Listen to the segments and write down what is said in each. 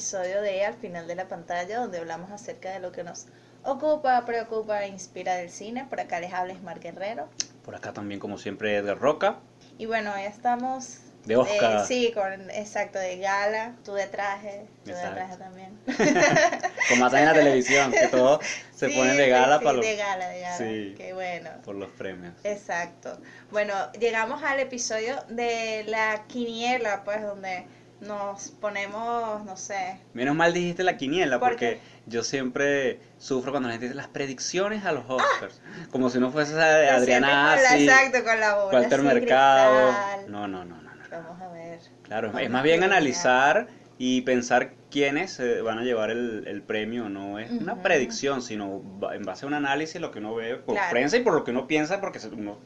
episodio de Al final de la pantalla, donde hablamos acerca de lo que nos ocupa, preocupa e inspira del cine. Por acá les habla Mar Guerrero. Por acá también, como siempre, Edgar Roca. Y bueno, ya estamos. De Oscar. eh, sí, con, exacto, de gala. Tú de traje, tú de Exacto. traje también. Como hasta en la televisión, que todos se Sí, ponen de gala sí, para los, de gala, de gala. Sí. Qué bueno. por los premios. Exacto. Bueno, llegamos al episodio de la quiniela, pues, donde nos ponemos, no sé, Menos mal dijiste la quiniela, ¿Por porque yo siempre sufro cuando la gente dice las predicciones a los Oscars. Como si no fuese esa de Adriana Assi, exacto, con la bola Walter así, Mercado. cristal. No, no, no, no. no. Vamos a ver. Claro, Vamos es más bien analizar y pensar quiénes eh, van a llevar el, el premio. No es una predicción, sino en base a un análisis, lo que uno ve por Claro. prensa y por lo que uno piensa, porque se- uno-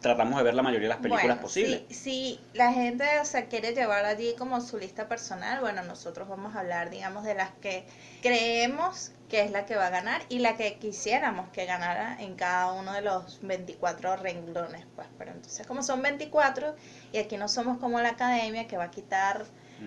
tratamos de ver la mayoría de las películas Bueno, posibles. Si, si la gente o sea, quiere llevar allí como su lista personal, bueno, nosotros vamos a hablar, digamos, de las que creemos que es la que va a ganar y la que quisiéramos que ganara en cada uno de los 24 renglones. Pues, pero entonces, como son 24 y aquí no somos como la academia que va a quitar.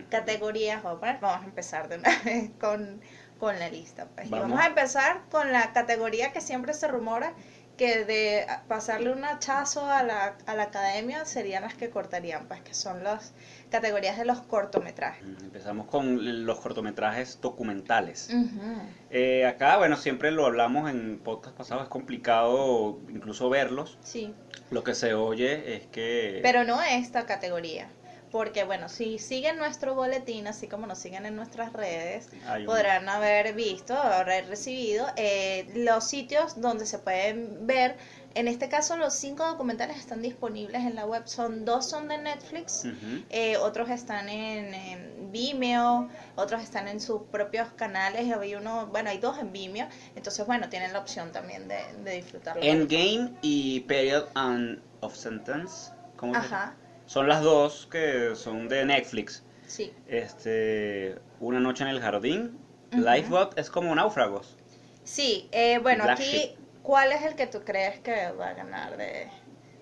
Categorías, vamos a, vamos empezar de una vez con, con la lista. Pues. Y Vamos. vamos a empezar con la categoría que siempre se rumora que de pasarle un hachazo a la, a la academia serían las que cortarían, pues que son las categorías de los cortometrajes. Empezamos con los cortometrajes documentales. Ujú. Eh, acá, bueno, siempre lo hablamos en podcast pasados, es complicado incluso verlos. Sí, Lo que se oye es que... pero no esta categoría. Porque bueno, si siguen nuestro boletín, así como nos siguen en nuestras redes, podrán haber visto, haber recibido eh, los sitios donde se pueden ver. En este caso, los cinco documentales están disponibles en la web. Son dos son de Netflix, eh, otros están en, en Vimeo, otros están en sus propios canales. Hay uno, bueno, hay dos en Vimeo. Entonces, bueno, tienen la opción también de, de disfrutarlo. Endgame y Period and of Sentence. ¿Cómo se? Ajá, Son las dos que son de Netflix. sí. Este, Una noche en el jardín. Ujú. Lifeboat es como náufragos. Sí, eh, bueno, Black aquí. ¿cuál es el que tú crees que va a ganar de,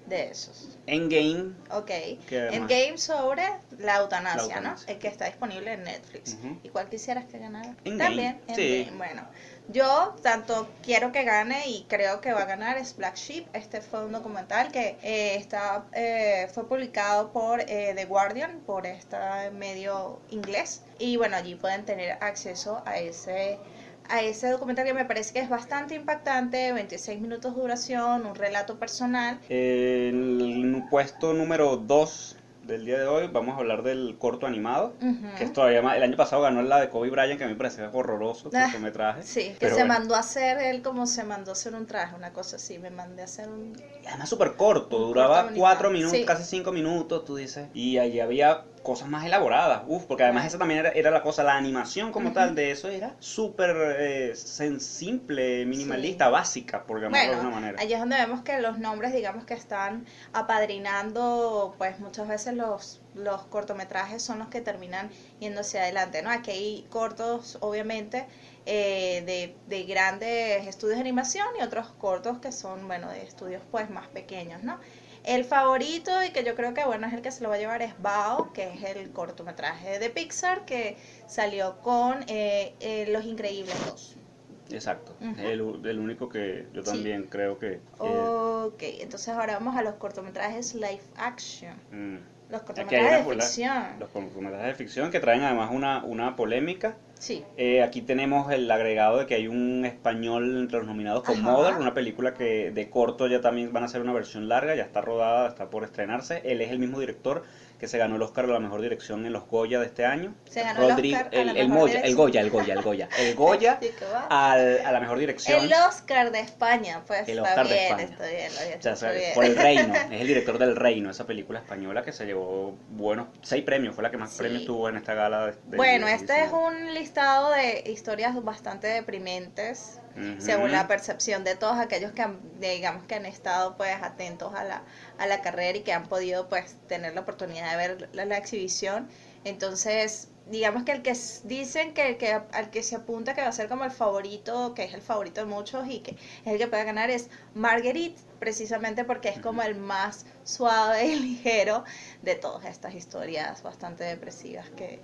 de esos? Endgame. Ok. ¿Qué En más? game sobre la eutanasia, La eutanasia. ¿no? El que está disponible en Netflix. ¿Y cuál quisieras que ganara? Endgame, También. sí. Endgame. Bueno, yo tanto quiero que gane y creo que va a ganar es Black Sheep. Este fue un documental que eh, está, eh, fue publicado por eh, The Guardian, por este medio inglés. Y bueno, allí pueden tener acceso a ese a ese documental que me parece que es bastante impactante, 26 minutos de duración, un relato personal. El puesto número 2 del día de hoy vamos a hablar del corto animado. Ujú. Que es todavía más. El año pasado ganó la de Kobe Bryant, que a mí me parecía horroroso el Ah, cortometraje. Sí, que se bueno. mandó a hacer él como se mandó a hacer un traje, una cosa así. Me mandé a hacer un. Y además súper corto, Un duraba corto cuatro minutos, sí. casi cinco minutos, tú dices. Y allí había cosas más elaboradas, uf, porque además esa también era, era la cosa, la animación como tal de eso era súper eh, simple, minimalista, básica, por llamarlo de alguna manera. allí es donde vemos que los nombres, digamos que están apadrinando, pues muchas veces los, los cortometrajes son los que terminan yendo hacia adelante, ¿no? Aquí hay cortos, obviamente, eh, de, de grandes estudios de animación y otros cortos que son, bueno, de estudios pues más pequeños, ¿no? El favorito y que yo creo que bueno es el que se lo va a llevar es Bao, que es el cortometraje de Pixar que salió con eh, eh, Los Increíbles 2. Exacto, Ujú. el, el único que yo Sí. también creo que... que- Ok, entonces ahora vamos a los cortometrajes live action. mm, Los cortometrajes de ficción. los cortometrajes de ficción que traen además una, una polémica. Sí. Eh, aquí tenemos el agregado de que hay un español entre los nominados con. Model, una película que de corto ya también van a hacer una versión larga, ya está rodada, está por estrenarse. Él es el mismo director que se ganó el Oscar a la mejor dirección en los Goya de este año. Se ganó el Rodri- Oscar a la el, el mejor Moya, el. Goya, el Goya, el Goya. El Goya al- a la mejor dirección. El Oscar de España, pues El está Oscar de bien, España. está bien, O sea, por el Reino, es el director del Reino, esa película española que se llevó buenos seis premios, fue la que más Sí. premios tuvo en esta gala. de- de- Bueno, este es un listado de historias bastante deprimentes, Según la percepción de todos aquellos que han, digamos que han estado pues atentos a la, a la carrera y que han podido pues tener la oportunidad de ver la, la exhibición. Entonces, digamos que el que dicen que, el que al que se apunta que va a ser como el favorito, que es el favorito de muchos y que es el que puede ganar es Marguerite, precisamente porque es como el más suave y ligero de todas estas historias bastante depresivas que,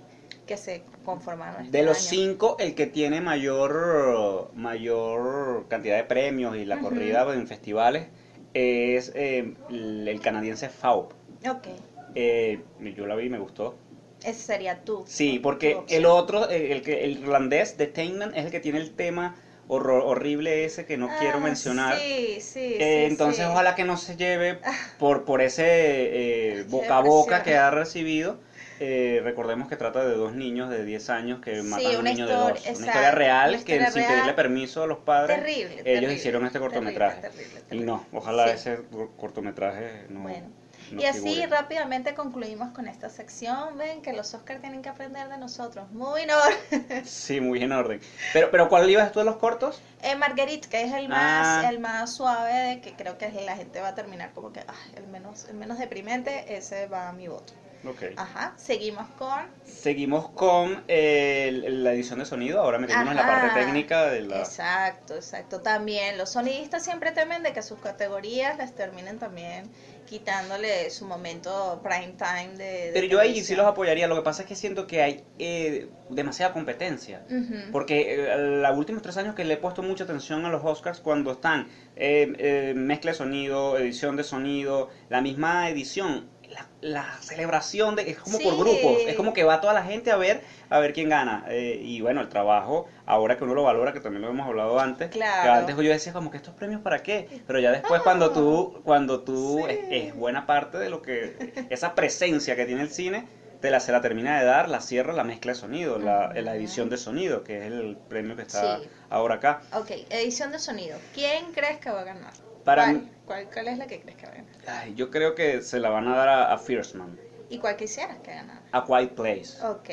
que se conformaron. este De los año. cinco, el que tiene mayor, mayor cantidad de premios y la corrida en festivales es eh, el canadiense FAUP. Ok, Eh, yo la vi y me gustó. ese sería tú. Sí, porque el otro, el, que, el irlandés de Tainman es el que tiene el tema horror- horrible ese que no quiero Ah, mencionar. Sí, sí, Eh, sí, entonces sí. ojalá que no se lleve Ah. por, por ese eh, boca a boca que ha recibido. Eh, recordemos que trata de dos niños de 10 años que Sí, matan a un niño de dos. Una historia real una que sin pedirle permiso a los padres, Terrible, ellos terrible, hicieron este cortometraje. terrible, Y no, ojalá Sí. ese cor- cortometraje no. Bueno, no y así rápidamente concluimos con esta sección. Ven que los Oscars tienen que aprender de nosotros. Muy en orden. Sí, muy en orden. Pero, pero ¿cuál ibas tú de los cortos? Eh, Marguerite, que es el más, Ah. el más suave, de que creo que la gente va a terminar como que ah, el menos, el menos deprimente, ese va a mi voto. Ok. Ajá, seguimos con Seguimos con eh, la edición de sonido, ahora metiéndonos en la parte técnica de la... Exacto, exacto. También los sonidistas siempre temen de que sus categorías les terminen también quitándole su momento prime time de... de Pero yo ahí sí los apoyaría, lo que pasa es que siento que hay eh, demasiada competencia. Porque eh, los últimos tres años que le he puesto mucha atención a los Oscars cuando están eh, eh, mezcla de sonido, edición de sonido, la misma edición, la, la celebración de es como por grupos, es como que va toda la gente a ver a ver quién gana. Eh, y bueno, el trabajo, ahora que uno lo valora, que también lo hemos hablado antes, Claro. que antes yo decía como que estos premios para qué, pero ya después cuando tú cuando tú Sí. es, es buena parte de lo que esa presencia que tiene el cine te la se la termina de dar, la cierra la mezcla de sonido, la, la edición de sonido, que es el premio que está Sí. ahora acá. Ok, edición de sonido. ¿Quién crees que va a ganar? Para ¿Cuál, mí- cuál, cuál es la que crees que va a ganar? Ay, yo creo que se la van a dar a, a Fierce Man, ¿Y cuál quisieras que ganara? a Quiet Place. Ok.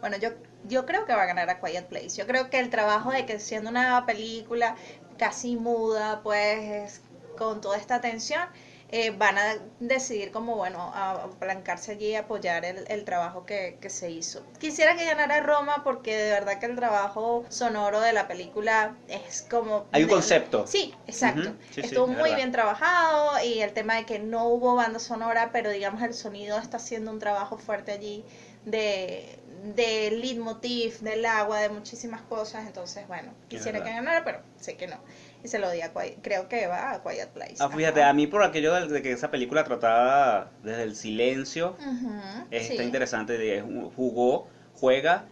Bueno, yo, yo creo que va a ganar a Quiet Place. Yo creo que el trabajo de que siendo una película casi muda, pues con toda esta tensión, eh, van a decidir como, bueno, a aplancarse allí y apoyar el, el trabajo que, que se hizo. Quisiera que ganara Roma porque de verdad que el trabajo sonoro de la película es como... Hay un de- concepto. Sí, exacto. Sí, Estuvo es muy bien trabajado y el tema de que no hubo banda sonora, pero digamos el sonido está haciendo un trabajo fuerte allí de, de leitmotiv, del agua, de muchísimas cosas. Entonces, bueno, quisiera que ganara, pero sé que no. Y se lo di a Quiet, creo que va a Quiet Place. Ah, fíjate, Ajá. a mí por aquello de, que esa película trataba desde el silencio, está sí. interesante, de- jugó, juega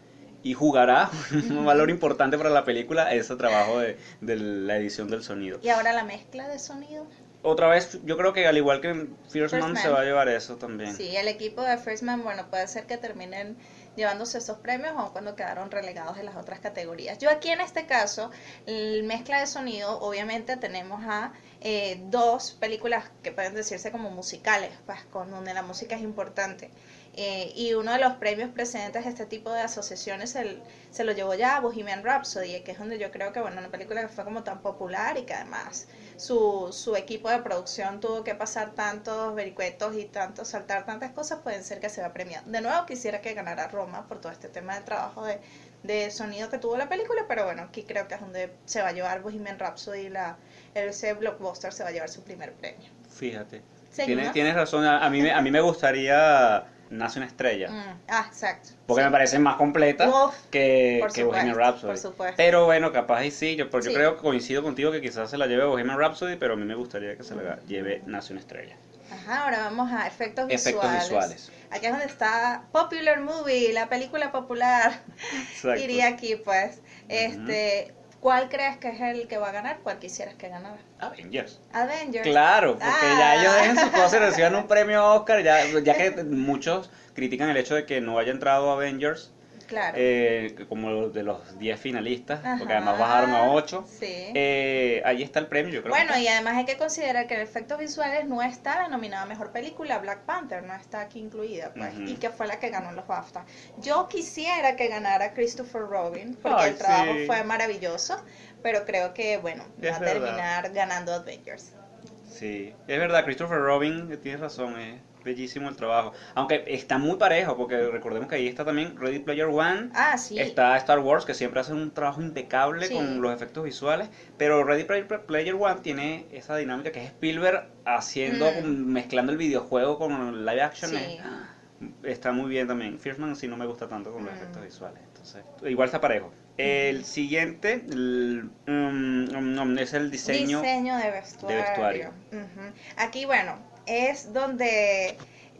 y jugará un valor importante para la película ese trabajo de, de la edición del sonido. Y ahora la mezcla de sonido. Otra vez, yo creo que al igual que First Man Man. se va a llevar eso también. Sí, el equipo de First Man, bueno, puede ser que terminen llevándose esos premios o cuando quedaron relegados en las otras categorías. Yo aquí en este caso, el mezcla de sonido, obviamente tenemos a eh, dos películas que pueden decirse como musicales, pues, con donde la música es importante. Eh, y uno de los premios precedentes de este tipo de asociaciones se, se lo llevó ya a Bohemian Rhapsody, que es donde yo creo que, bueno, una película que fue como tan popular y que además su, su equipo de producción tuvo que pasar tantos vericuetos y tanto saltar tantas cosas, pueden ser que se va a premiar. De nuevo quisiera que ganara Roma por todo este tema del trabajo de, de sonido que tuvo la película, pero bueno, aquí creo que es donde se va a llevar Bohemian Rhapsody, la, ese blockbuster se va a llevar su primer premio. Fíjate. Tienes, tienes razón, a, mí, a mí me gustaría Nace una estrella. Mm, ah, exacto. Porque Sí. me parece más completa Uf, que, que supuesto, Bohemian Rhapsody. por supuesto. Pero bueno, capaz y sí, yo, pues yo Sí. creo que coincido contigo que quizás se la lleve Bohemian Rhapsody, pero a mí me gustaría que se la lleve Nace una estrella. Ajá, ahora vamos a efectos visuales. Efectos visuales. Aquí es donde está Popular Movie, la película popular. Exacto. Iría aquí, pues. Este, ¿Cuál crees que es el que va a ganar? ¿Cuál quisieras que ganara? Avengers. Avengers. Claro, porque Ah. ya ellos dejen sus cosas y reciban un premio Oscar, ya, ya que muchos critican el hecho de que no haya entrado Avengers Claro. eh, como de los 10 finalistas, porque además bajaron a 8. Sí. Eh, ahí está el premio, yo creo. bueno, que- y además hay que considerar que en efectos visuales no está la nominada mejor película, Black Panther, no está aquí incluida, pues, y que fue la que ganó los BAFTA. Yo quisiera que ganara Christopher Robin, porque Ay, el trabajo sí. fue maravilloso, pero creo que, bueno, va a terminar ganando Avengers. Sí, es verdad, Christopher Robin, eh, tienes razón, es bellísimo el trabajo. Aunque está muy parejo, porque recordemos que ahí está también Ready Player One, Ah, sí. está Star Wars, que siempre hace un trabajo impecable Sí. con los efectos visuales, pero Ready Player One tiene esa dinámica que es Spielberg haciendo, Mm. mezclando el videojuego con el live action. Sí. es está muy bien también. Fierceman sí no me gusta tanto con los Mm. efectos visuales. Entonces, igual está parejo. El siguiente el, mm, mm, es el diseño. Diseño de vestuario. Aquí, bueno, es donde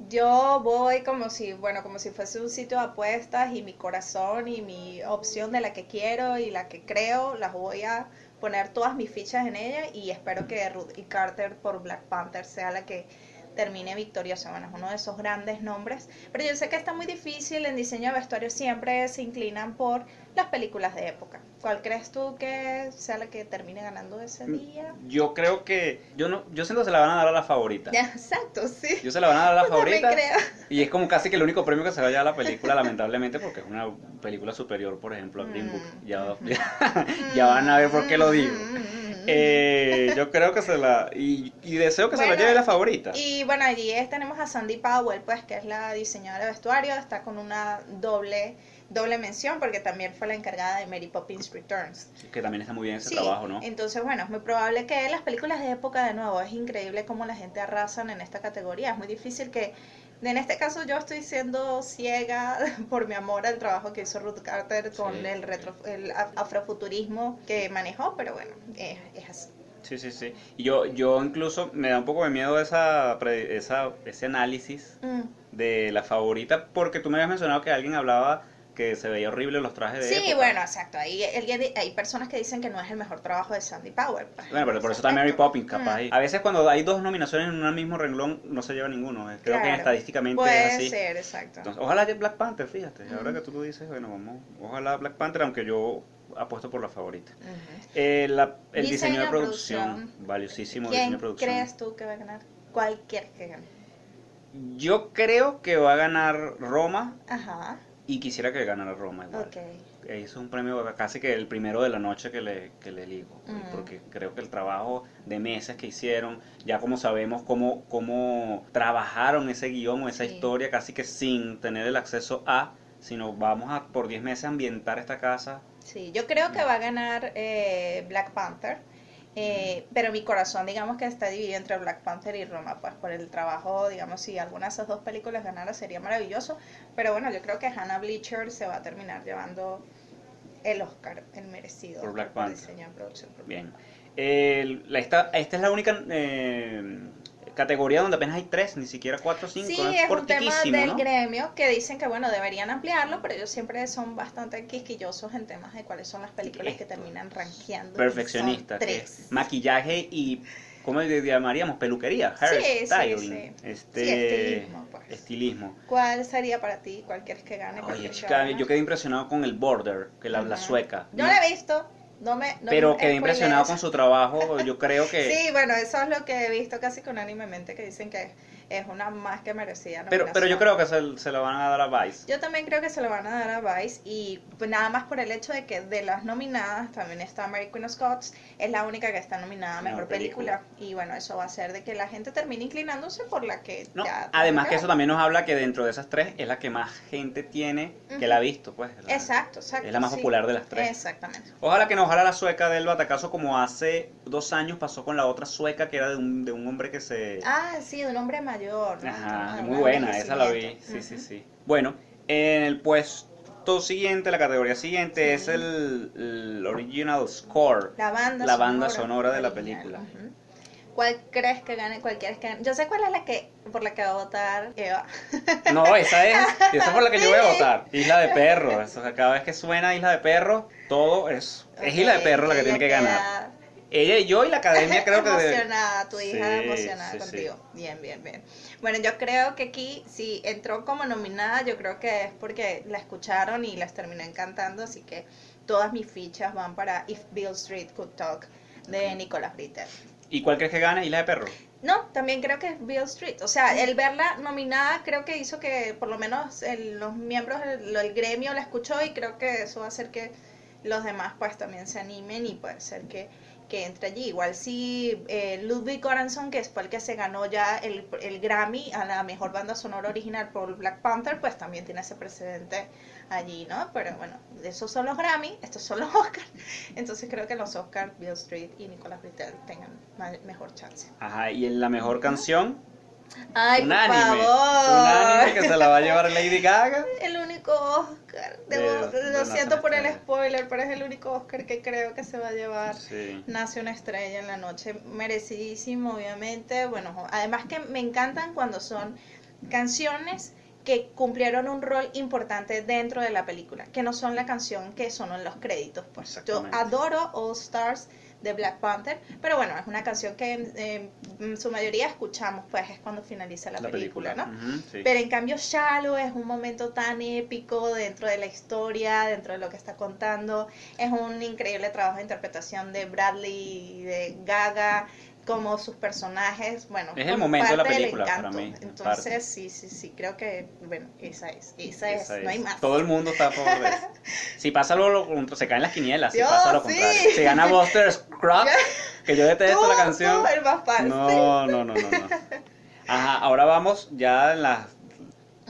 yo voy como si, bueno, como si fuese un sitio de apuestas y mi corazón y mi opción de la que quiero y la que creo, las voy a poner todas mis fichas en ella y espero que Ruth y Carter por Black Panther sea la que termine victoriosa. Bueno, es uno de esos grandes nombres. Pero yo sé que está muy difícil. En diseño de vestuario siempre se inclinan por las películas de época. ¿Cuál crees tú que sea la que termine ganando ese día? Yo creo que. Yo no yo siento que se la van a dar a la favorita. Ya, exacto, sí. Yo se la van a dar a la también favorita. creo. Y es como casi que el único premio que se va a a la película, lamentablemente, porque es una película superior, por ejemplo, a Green Book. Mm. Ya, ya, ya van a ver por qué lo digo. Mm. Eh, yo creo que se la. Y, y deseo que se la Bueno, lleve la favorita. Y bueno, allí es- tenemos a Sandy Powell, pues, que es la diseñadora de vestuario, está con una doble doble mención porque también fue la encargada de Mary Poppins Returns. Que también está muy bien ese Sí, trabajo, ¿no? entonces bueno, es muy probable que las películas de época de nuevo, es increíble cómo la gente arrasan en esta categoría, es muy difícil que, en este caso yo estoy siendo ciega por mi amor al trabajo que hizo Ruth Carter con Sí. el, retro, el af- afrofuturismo que manejó, pero bueno, es, es así. Sí, sí, sí. Y yo, yo incluso me da un poco de miedo esa, esa, ese análisis Mm. de la favorita, porque tú me habías mencionado que alguien hablaba que se veía horrible los trajes de Sí, época. bueno, exacto. Hay, alguien- hay personas que dicen que no es el mejor trabajo de Sandy Powell. pues, Bueno, pero por eso está Mary. Poppins, capaz. Mm. A veces cuando hay dos nominaciones en un mismo renglón, no se lleva ninguno. Eh, Creo que estadísticamente Puede es así. ser, exacto. Entonces, ojalá que Black Panther, fíjate. Ahora que tú lo dices, bueno, vamos. Ojalá Black Panther, aunque yo apuesto por la favorita. Eh, la- el diseño, Diseño de de producción, producción. valiosísimo ¿Quién diseño de producción. crees tú que va a ganar? Cualquier que gane. Yo creo que va a ganar Roma Ajá, y quisiera que ganara Roma igual. Es un premio casi que el primero de la noche que le, que le elijo, Mm. porque creo que el trabajo de meses que hicieron, ya como sabemos cómo, cómo trabajaron ese guion o esa Sí. historia casi que sin tener el acceso a, sino vamos a por 10 meses ambientar esta casa. Sí, yo creo que va a ganar eh, Black Panther. Eh, pero mi corazón, digamos que está dividido entre Black Panther y Roma, pues por el trabajo, digamos, si alguna de esas dos películas ganara sería maravilloso. Pero bueno, yo creo que Hannah Bleacher se va a terminar llevando el Oscar, el merecido. Por Black Panther. diseño. Bien. El- la- esta, esta es la única eh, categoría donde apenas hay tres, ni siquiera cuatro o cinco. Sí, es es un tema del ¿no? gremio que dicen que, bueno, deberían ampliarlo, pero ellos siempre son bastante quisquillosos en temas de cuáles son las películas que Esto. terminan rankeando. Perfeccionista. Que tres. es maquillaje y, ¿cómo le llamaríamos? Peluquería, Sí, sí, hairstyling. sí. Este, Sí, estilismo, pues. estilismo. ¿Cuál sería para ti? ¿Cuál quieres que gane? ¿Cuál Oye, que chica, yo quedé impresionado con el border, que la, la sueca. Yo la he visto, no me... no pero quedé impresionado con su trabajo. Yo creo que. Sí, bueno, eso es lo que he visto casi unánimemente, que dicen que es una más que merecida pero, pero yo creo que se, se lo van a dar a Vice. Yo también creo que se lo van a dar a Vice y pues nada más por el hecho de que de las nominadas también está Mary Queen of Scots, es la única que está nominada a Mejor Mejor película. y bueno, eso va a hacer de que la gente termine inclinándose por la que No, ya además que eso también nos habla que dentro de esas tres es la que más gente tiene que la ha visto, pues. la- Exacto, exacto. Es la más sí. popular de las tres. Exactamente. Ojalá que no, ojalá la sueca del batacazo como hace dos años pasó con la otra sueca que era de un, de un hombre que se... Ah, sí, de un hombre mayor. ¿no? Ajá, muy buena, esa la vi. Sí, sí, sí. Bueno, en el puesto siguiente, la categoría siguiente Sí. es el, el original score. La banda La banda sonora de la película. ¿Cuál crees que gane? ¿Cuál quieres que gane? Yo sé cuál es la que por la que va a votar Eva. No, esa es, esa es por la que yo voy a votar. Isla de Perro. Cada vez que suena Isla de Perro, todo es, es Isla de Perro la que tiene que ganar. Ella y yo y la academia creo que... debe- emocionada, tu hija Sí, emocionada sí, sí. contigo. Bien, bien, bien. Bueno, yo creo que aquí, si entró como nominada, yo creo que es porque la escucharon y les terminó encantando, así que todas mis fichas van para If Bill Street Could Talk de Nicolas Britter. ¿Y cuál crees que gane? Isla de Perro. No, también creo que es Bill Street. O sea, el verla nominada creo que hizo que por lo menos el- los miembros del el gremio la escuchó y creo que eso va a hacer que los demás pues también se animen y puede ser que, que entre allí. Igual si eh, Ludwig Göransson, que fue el que se ganó ya el, el Grammy a la mejor banda sonora original por Black Panther, pues también tiene ese precedente allí, ¿no? Pero bueno, esos son los Grammy, estos son los Oscars. Entonces creo que los Oscars, Bill Street y Nicolas Britell tengan mejor chance. Ajá, y en la mejor canción, Ay, un por anime. favor. Un anime que se la va a llevar Lady Gaga. El único Oscar. Debo- De- de lo siento por el spoiler, pero es el único Oscar que creo que se va a llevar. Sí. Nace una estrella en la noche, merecidísimo, obviamente. Bueno, además que me encantan cuando son canciones que cumplieron un rol importante dentro de la película, que no son la canción que son en los créditos. Pues yo adoro All Stars de Black Panther, pero bueno, es una canción que eh, en su mayoría escuchamos, pues es cuando finaliza la, película, ¿no? Sí. Pero en cambio Shallow es un momento tan épico dentro de la historia, dentro de lo que está contando. Es un increíble trabajo de interpretación de Bradley y de Gaga, como sus personajes. Bueno, Es el por momento de la película para mí, en Entonces, parte. sí, sí, sí, creo que, bueno, esa es, esa, Esa es, no hay más. Todo el mundo está a favor de eso. Si pasa lo, contrario, se caen las quinielas. Si pasa lo sí. contrario. Si gana Buster Scruggs, que yo detesto Tú, la canción. tú, el más fan, No, no, no, no, no. Ajá, ahora vamos ya en las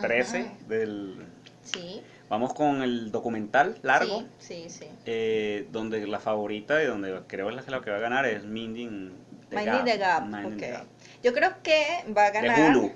13 Ajá. del... Sí, Vamos con el documental largo, sí, sí, sí. eh, donde la favorita y donde creo es la que la que va a ganar es Mindy the Minding the Gap, Minding the ok. Gap. Yo creo que va a De ganar... Hulu.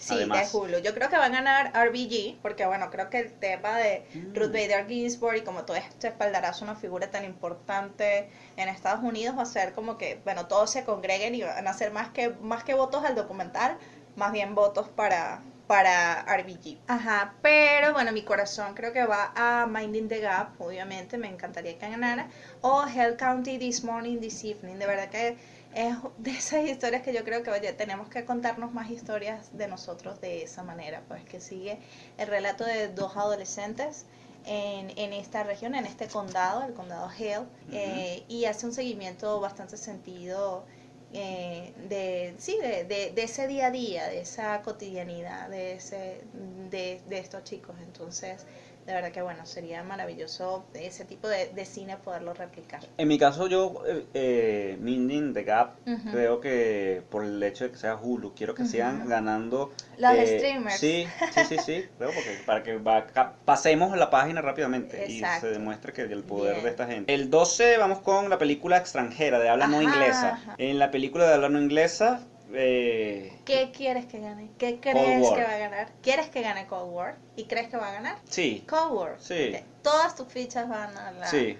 Sí, además. de Hulu. Yo creo que va a ganar RBG, porque bueno, creo que el tema de Mm. Ruth Bader Ginsburg y como todo este espaldarazo, una figura tan importante en Estados Unidos, va a ser como que, bueno, todos se congreguen y van a ser más que, más que votos al documental, más bien votos para, para RBG. Ajá, pero bueno, mi corazón creo que va a Minding the Gap, obviamente, me encantaría que ganara, o Hell County This Morning, This Evening, de verdad que es de esas historias que yo creo que oye, tenemos que contarnos más historias de nosotros de esa manera, pues que sigue el relato de dos adolescentes en, en esta región, en este condado, el condado Hale, eh, y hace un seguimiento bastante sentido eh, de, sí, de, de, de ese día a día, de esa cotidianidad, de, ese, de, de estos chicos. Entonces, de verdad que bueno, sería maravilloso ese tipo de, de cine poderlo replicar. En mi caso yo, eh, eh, Minding the Gap, Ujú. creo que por el hecho de que sea Hulu, quiero que sigan Ujú. ganando... Los eh, streamers. Sí, sí, sí, sí, creo porque para que va- pasemos la página rápidamente Exacto. y se demuestre que el poder Bien. de esta gente. El 12 vamos con la película extranjera de habla no Ajá, inglesa. ajá. En la película de habla no inglesa... Eh, ¿Qué quieres que gane? ¿Qué crees que va a ganar? ¿Quieres que gane Cold War? ¿Y crees que va a ganar? sí, Cold War. Sí. Todas tus fichas van a la sí.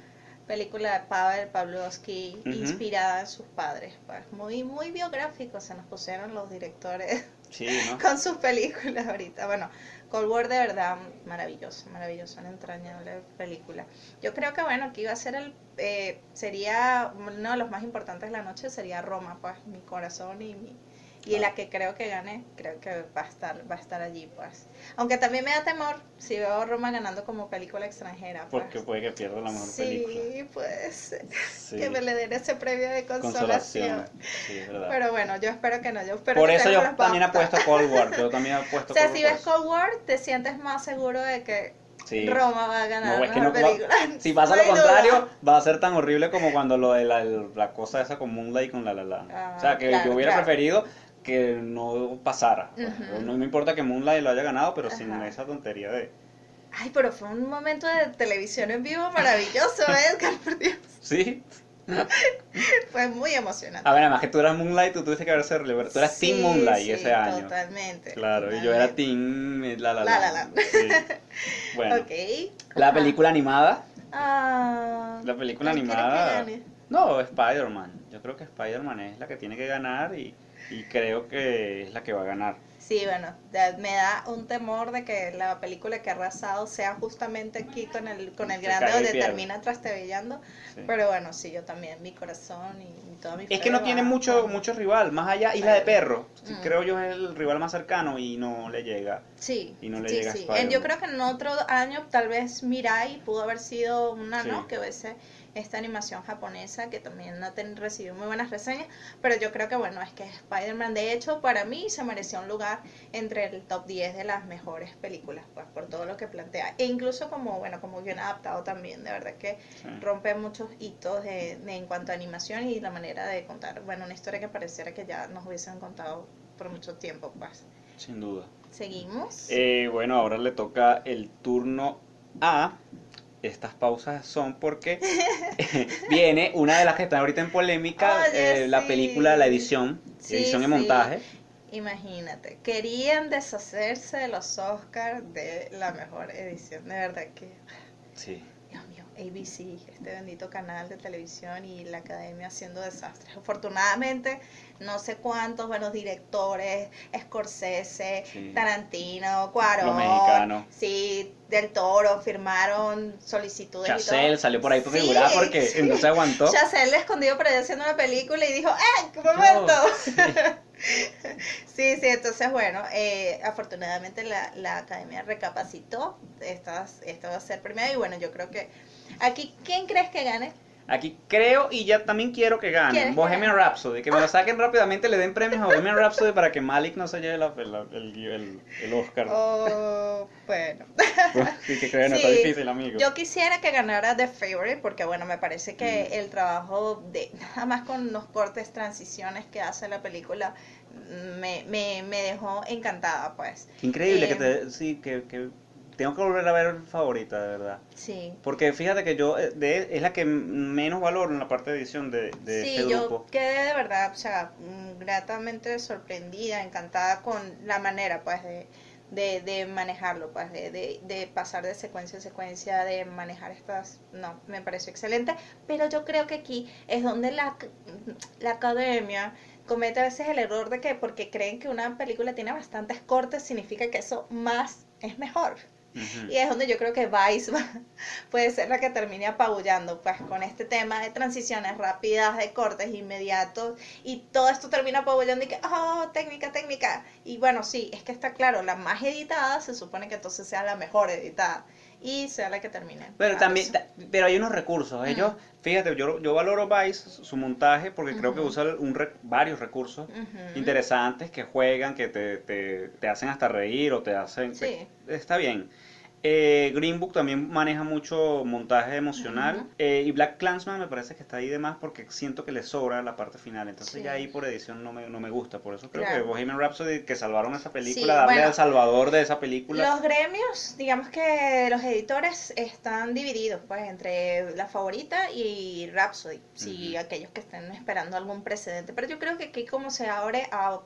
película de Pavel Pavlovsky, Ujú. inspirada en sus padres. Pues muy, muy biográfico se nos pusieron los directores Sí, ¿no? con sus películas ahorita. Bueno, Cold War de verdad maravilloso, maravilloso, una entrañable película. Yo creo que bueno, aquí va a ser el, eh, sería uno de los más importantes de la noche, sería Roma, pues mi corazón y mi y la que creo que gane, creo que va a estar, va a estar allí, pues. Aunque también me da temor si veo a Roma ganando como película extranjera, pues. Porque puede que pierda la mejor sí, película. pues Sí. que me le den ese premio de consolación. Consolación. Sí, es verdad. Pero bueno, yo espero que no, yo espero Por que eso yo también apuesto Cold War. Yo también apuesto O sea, Cold si War. ves Cold War, te sientes más seguro de que Sí. Roma va a ganar No, es que no va- si pasa No lo duda. contrario, va a ser tan horrible como cuando lo de la, la cosa esa con Moonlight y con La La La. Ah, o sea, que claro, yo hubiera claro. preferido que no pasara. No me importa que Moonlight lo haya ganado, pero sin esa tontería de... Ay, pero fue un momento de televisión en vivo maravilloso, ¿eh, Edgar? Por Dios. Sí. Fue muy emocionante. A ver, además que tú eras Moonlight, tú tuviste que haberse. Tú eras Team Sí, Moonlight sí, ese año. Totalmente. Claro, y yo era. Team eh, La La La La. La La. Sí. Bueno, Ok. la Ajá. película animada. Ah, La película ¿cuál quieres que animada. gane? No, Spider-Man. Yo creo que Spider-Man es la que tiene que ganar y, y creo que es la que va a ganar. Sí, bueno, me da un temor de que la película que ha arrasado sea justamente aquí con el, con el grande donde termina trastabillando. Sí. Pero bueno, sí, yo también, mi corazón y, y toda mi Es que no tiene mucho, mucho rival, más allá Isla de Perro. Mm. Creo yo es el rival más cercano y no le llega. Sí, y no le sí, llega sí. Yo creo que en otro año tal vez Mirai pudo haber sido una. ¿no? Que hubiese esta animación japonesa que también ha ten- recibido muy buenas reseñas, pero yo creo que bueno, es que Spider-Man de hecho para mí se mereció un lugar entre el top 10 de las mejores películas, pues por todo lo que plantea, e incluso como, bueno, como guion adaptado también, de verdad que Sí. rompe muchos hitos de, de- en cuanto a animación y la manera de contar, bueno, una historia que pareciera que ya nos hubiesen contado por mucho tiempo, pues. Sin duda. Seguimos. Eh, bueno, ahora le toca el turno a. Estas pausas son porque viene una de las que están ahorita en polémica, Oye, eh, la sí. película, la edición, Sí, edición y sí. montaje. Imagínate, querían deshacerse de los Oscars de la mejor edición, de verdad que, Sí. ABC, este bendito canal de televisión y la academia haciendo desastres. Afortunadamente, no sé cuántos buenos directores, Scorsese, Sí. Tarantino, Cuarón, sí, del Toro, firmaron solicitudes y todo. salió por ahí por Sí, figurar porque sí. no se aguantó. Chacel escondido por ahí haciendo una película y dijo, ¡eh, qué momento! Sí, sí, entonces bueno, eh, afortunadamente la, la academia recapacitó, estas, esto va a ser premiado y bueno, yo creo que aquí, ¿quién crees que gane? Aquí creo y ya también quiero que ¿Quieres ganen que Bohemian Rhapsody, que me lo saquen rápidamente, le den premios a Bohemian Rhapsody para que Malik no se lleve la- la- el, el- el Oscar. Oh, bueno. Sí, que creen, está Sí, difícil, amigo. Yo quisiera que ganara The Favorite porque bueno, me parece que Mm. el trabajo de, nada más con los cortes, transiciones que hace la película, me, me, me dejó encantada pues. Qué increíble Eh, que te, sí, que, que tengo que volver a ver favorita, de verdad. Sí. Porque fíjate que yo eh, de, es la que menos valoro en la parte de edición de, de Sí, este yo grupo. quedé de verdad, o sea, mm, gratamente sorprendida, encantada con la manera, pues, de, de, de manejarlo, pues, de, de, de pasar de secuencia en secuencia, de manejar estas, no, me pareció excelente, pero yo creo que aquí es donde la, la academia comete a veces el error de que porque creen que una película tiene bastantes cortes, significa que eso más es mejor. Y es donde yo creo que Vice puede ser la que termine apabullando, pues con este tema de transiciones rápidas, de cortes inmediatos, y todo esto termina apabullando y que, oh, técnica, técnica. Y bueno, sí, es que está claro, la más editada se supone que entonces sea la mejor editada y sea la que termine. Pero también, ganándose. ta- pero hay unos recursos. Ellos, fíjate, yo, yo valoro Vice, su montaje, porque creo que usa un varios recursos interesantes que juegan, que te, te, te hacen hasta reír o te hacen... Sí. Está bien. Eh, Green Book también maneja mucho montaje emocional. Eh, y Black Clansman me parece que está ahí de más porque siento que le sobra la parte final. Entonces Sí. ya ahí por edición no me, no me gusta. Por eso creo Claro. que Bohemian Rhapsody, que salvaron esa película, Sí, darle bueno, al salvador de esa película. Los gremios, digamos que los editores están divididos, pues, entre la favorita y Rhapsody, si aquellos que estén esperando algún precedente. Pero yo creo que aquí como se abre a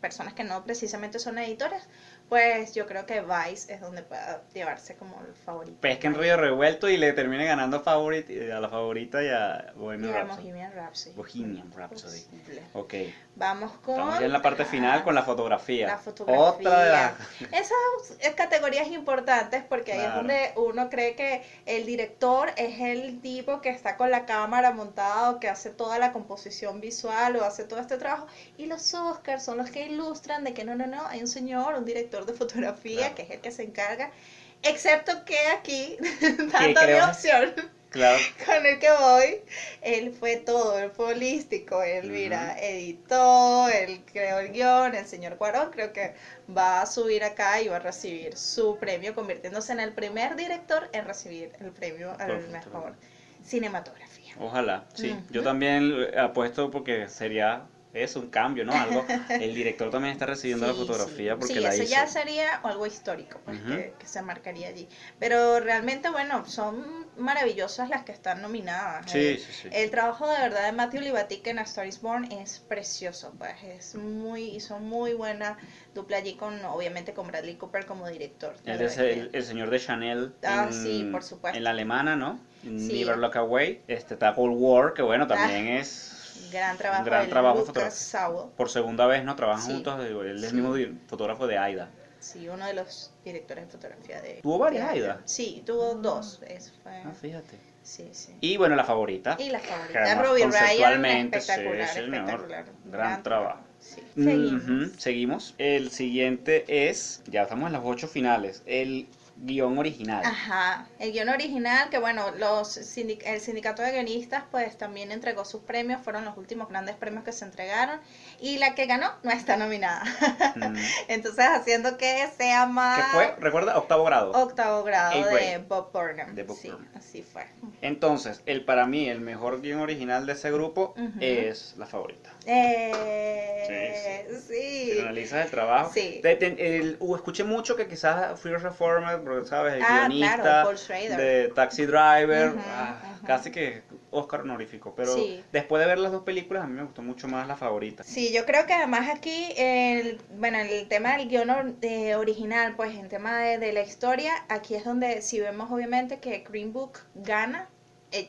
personas que no precisamente son editores, pues yo creo que Vice es donde pueda llevarse como el favorito. pesca en río revuelto y le termine ganando favorit- eh, a la favorita y a Y Bohemian a Rhapsody. Bohemian Rhapsody. Bohemian Rhapsody. Posible. Ok, Vamos con... estamos ya en la parte final con la fotografía. La fotografía. Otra de las... Esas eh, categorías importantes porque ahí es Claro. donde uno cree que el director es el tipo que está con la cámara montado, que hace toda la composición visual o hace todo este trabajo. Y los Oscars son los que ilustran de que no, no, no, hay un señor, un director de fotografía Claro. que es el que se encarga. Excepto que aquí, dando mi creo- opción Claro, con el que voy, él fue todo, él fue holístico, él, mira, editó, él creó el guion, el señor Cuarón creo que va a subir acá y va a recibir su premio, convirtiéndose en el primer director en recibir el premio al Perfecto. mejor cinematografía. ojalá, sí. Ujú. Yo también apuesto porque sería eso, un cambio, ¿no? Algo. El director también está recibiendo la Sí, fotografía sí. porque Sí, la eso hizo. ya sería algo histórico pues, Ujú. que, que se marcaría allí. Pero realmente, bueno, son maravillosas las que están nominadas. Sí, Eh, sí, sí. El trabajo de verdad de Matthew Libatic en A Star is Born es precioso, pues es muy, hizo muy buena dupla allí con, obviamente, con Bradley Cooper como director. es el, el señor de Chanel Ah, en, sí, por supuesto. en la alemana, ¿no? Never Look Away. Este está Cold War, que bueno, también es Gran trabajo gran trabajo Lucas por segunda vez, ¿no? Trabajan Sí. juntos. digo, Él es el Sí. mismo fotógrafo de Aida. sí, uno de los directores de fotografía de... ¿Tuvo varias Aida? Sí, tuvo dos. Eso fue, Ah, fíjate. sí, sí. Y bueno, la favorita. Y la favorita, Robbie Ryan, conceptualmente, sí, espectacular, espectacular. Gran trabajo. Sí. Seguimos. Seguimos. El siguiente es, ya estamos en las ocho finales, el guion original. Ajá, el guion original, que bueno, los sindic- el sindicato de guionistas pues también entregó sus premios, fueron los últimos grandes premios que se entregaron y la que ganó no está nominada. Mm. Entonces haciendo que sea más ¿Qué fue? Recuerda, octavo grado. octavo grado de. Bob Burnham. De Bob sí, Burnham. así fue. Entonces, el para mí, el mejor guion original de ese grupo es la favorita. Eh, sí. Si analizas el trabajo. Sí. Te- te- el- uh, escuché mucho que quizás Free Reformer, porque sabes, el Ah, guionista claro, Paul Schrader. de Taxi Driver, ah, casi que Oscar honorífico, pero Sí. después de ver las dos películas a mí me gustó mucho más la favorita. Sí, yo creo que además aquí, el, bueno, el tema del guion or- eh, original, pues en tema de, de la historia, aquí es donde si vemos obviamente que Green Book gana,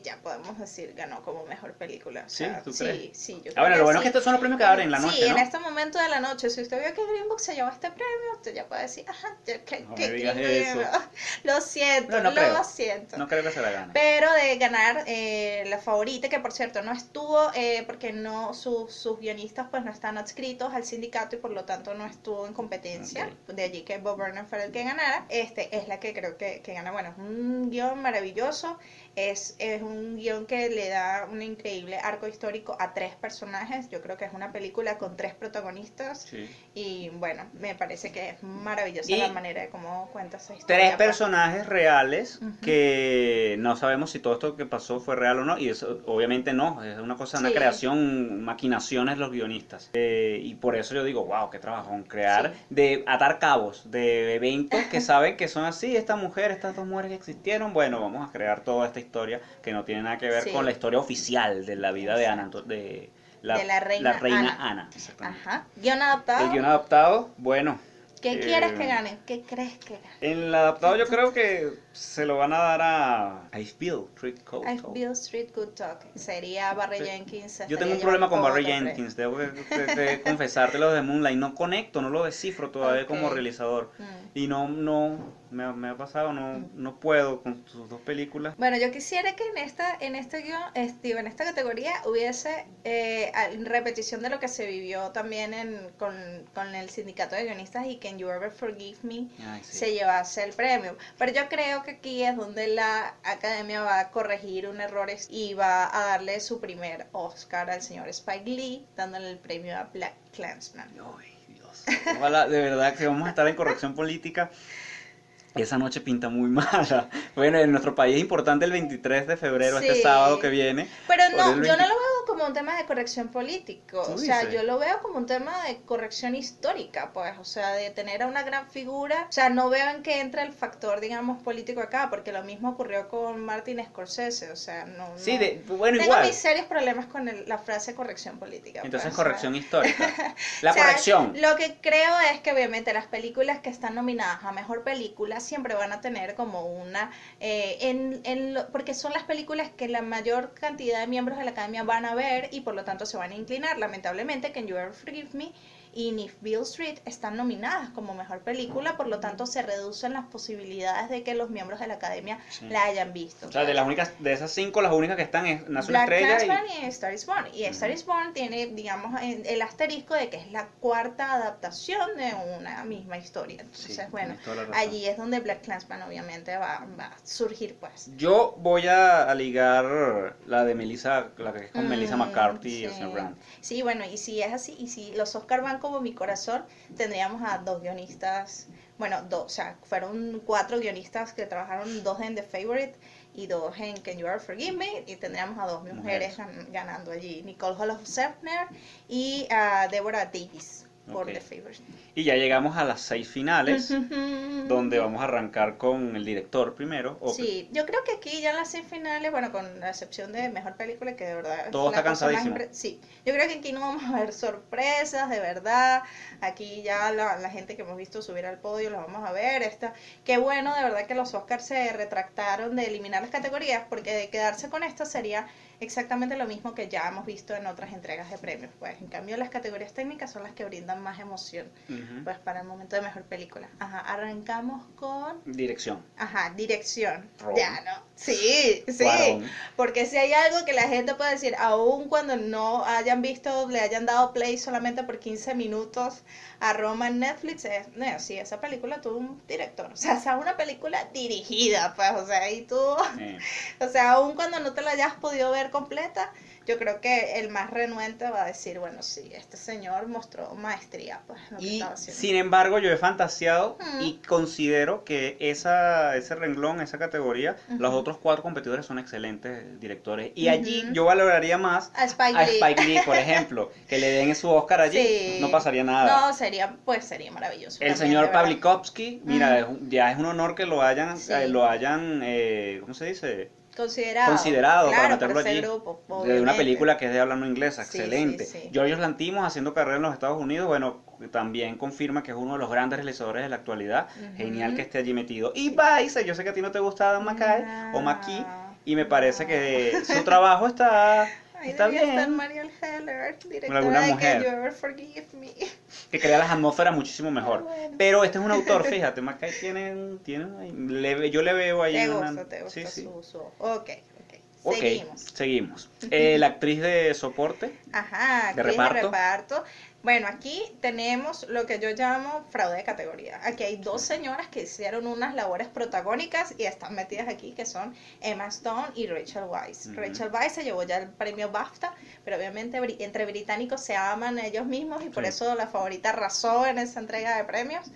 ya podemos decir ganó como mejor película. O ¿Sí? ¿Tú sí, crees? sí, yo Ah, creo bueno, que lo bueno es sí. que estos son los premios que abren en la noche, Sí, ¿no? en este momento de la noche, si usted vio que Green Book se llevó este premio, usted ya puede decir, ajá, ya que, No que me digas eso. Lo siento, No, no lo creo. siento. No creo que se la gane. Pero de ganar eh, la favorita, que por cierto no estuvo, eh, porque no sus sus guionistas pues no están adscritos al sindicato y por lo tanto no estuvo en competencia. De allí que Bob Burnham fuera el que ganara. Este es la que creo que, que gana. Bueno, es un guion maravilloso. Es, es un guion que le da un increíble arco histórico a tres personajes. Yo creo que es una película con tres protagonistas. Sí. Y bueno, me parece que es maravillosa Y la manera de cómo cuenta esa historia. Tres pues. personajes reales Ujú. que no sabemos si todo esto que pasó fue real o no, y eso obviamente no, es una cosa, una Sí. creación, maquinaciones los guionistas. Eh, y por eso yo digo, wow, qué trabajón, crear, Sí. de atar cabos, de eventos que saben que son así, esta mujer, estas dos mujeres que existieron, bueno, vamos a crear toda esta historia que no tiene nada que ver Sí. con la historia oficial de la vida de Ana, de la, De la reina Ana. Ana, exactamente. Ajá. Guión adaptado. El guion adaptado, bueno. ¿Qué eh, quieres que gane? ¿Qué crees que gane? En el adaptado yo creo que se lo van a dar a I Feel Treat Cold. I Bill Street Good Talk. Sería Barry. Jenkins. Yo tengo un problema con Barry. Jenkins, debo que, que- que confesártelo de Moonlight, no conecto, no lo descifro todavía Ok. como realizador Mm. y no, no, me, ha- me ha pasado, no, no puedo con sus dos películas. Bueno, yo quisiera que en esta, en este guion, este, en esta categoría hubiese eh, repetición de lo que se vivió también en, con, con el sindicato de guionistas y Can You Ever Forgive Me Ay, sí. se llevase el premio. Pero yo creo que aquí es donde la academia va a corregir un error y va a darle su primer Oscar al señor Spike Lee, dándole el premio a Black Clansman. Ojalá, de verdad, que vamos a estar en corrección política. Esa noche pinta muy mala. Bueno, en nuestro país es importante el 23 de febrero, este sábado que viene. Pero no, yo no 20. lo veo como un tema de corrección político, ¿Tú o sea, yo lo veo como un tema de corrección histórica, pues, o sea, de tener a una gran figura, o sea, no veo en qué entra el factor, digamos, político acá, porque lo mismo ocurrió con Martin Scorsese, o sea, no... Sí, no- de, bueno, Tengo igual. mis serios problemas con el- la frase corrección política. Entonces, pues, o sea, corrección histórica. La o sea, corrección. Lo que creo es que obviamente las películas que están nominadas a mejor película siempre van a tener como una eh, en, en lo- porque son las películas que la mayor cantidad de miembros de la academia van a ver y por lo tanto se van a inclinar. Lamentablemente, Can You Ever Forgive Me y If Bill Street están nominadas como mejor película, por lo tanto se reducen las posibilidades de que los miembros de la academia Sí. la hayan visto. O sea, de las únicas, de esas cinco, las únicas que están es Nace una Black estrella y... y, Star is Born. Y Star is Born tiene, digamos, el asterisco de que es la cuarta adaptación de una misma historia. Entonces, Sí, bueno, allí es donde Black Clansman obviamente va, va a surgir, pues. Yo voy a, ligar la de Melissa, la que es con Melissa Mm, McCarthy y sí. Elsa Grant. Sí, bueno, y si es así, y si los Oscar van como mi corazón, tendríamos a dos guionistas, bueno, dos, o sea, fueron cuatro guionistas que trabajaron, dos en The Favorite y dos en Can You Ever Forgive Me, y tendríamos a dos mujeres gan- ganando allí, Nicole Holof-Sefner y a Deborah Davis por Ok. The Favorite. Y ya llegamos a las seis finales, donde vamos a arrancar con el director primero. o- Sí, yo creo que aquí ya en las seis finales, bueno, con la excepción de mejor película, que de verdad. Todo está cansadísimo. Sí, yo creo que aquí no vamos a ver sorpresas, de verdad. Aquí ya la, la gente que hemos visto subir al podio la vamos a ver. Esta, qué bueno, de verdad, que los Oscars se retractaron de eliminar las categorías, porque de quedarse con esta sería exactamente lo mismo que ya hemos visto en otras entregas de premios. Pues en cambio, las categorías técnicas son las que brindan más emoción, pues para el momento de mejor película. Ajá, arrancamos con. Dirección. Ajá, dirección. Ron. Ya, ¿no? Sí, sí. Cuarón. Porque si hay algo que la gente puede decir, aun cuando no hayan visto, le hayan dado play solamente por 15 minutos a Roma en Netflix, es, no, sí, esa película tuvo un director. O sea, es una película dirigida, pues, o sea, y tú, Eh, o sea, aun cuando no te la hayas podido ver completa, yo creo que el más renuente va a decir, bueno, sí, este señor mostró maestría, pues, lo que Y haciendo. sin embargo, yo he fantaseado y considero que esa, ese renglón, esa categoría, los otros cuatro competidores son excelentes directores. Y allí yo valoraría más A Spike a Lee. Spike Lee, por ejemplo, que le den su Oscar allí, Sí. no pasaría nada. No, sería, pues sería maravilloso. El también, señor. Pavlikovsky, mira, es un- ya es un honor que lo hayan, Sí. eh, lo hayan, eh, ¿cómo se dice? Considerado, considerado para meterlo allí. grupo, de una película que es de habla no inglesa, Sí, excelente. sí, sí. George Lantimos haciendo carrera en los Estados Unidos, bueno, también confirma que es uno de los grandes realizadores de la actualidad. Genial que esté allí metido. Y Vice, yo sé que a ti no te gusta Adam McKay o McKee, y me parece que su trabajo está, Ahí está estar bien. Mariel Heller, directora de. Can You Ever Forgive Me. Que crea las atmósferas muchísimo mejor. Ah, bueno. Pero este es un autor, fíjate, Mackay tiene, tiene yo le veo ahí Te una- gusta, te gusta sí, sí. su, su... Ok, ok. Seguimos. seguimos. Eh, la actriz de soporte, Ajá, ¿De reparto? de reparto. Bueno, aquí tenemos lo que yo llamo fraude de categoría. Aquí hay dos señoras que hicieron unas labores protagónicas y están metidas aquí, que son Emma Stone y Rachel Weisz. Rachel Weisz se llevó ya el premio BAFTA, pero obviamente entre británicos se aman ellos mismos y por Sí. eso la favorita arrasó en esa entrega de premios.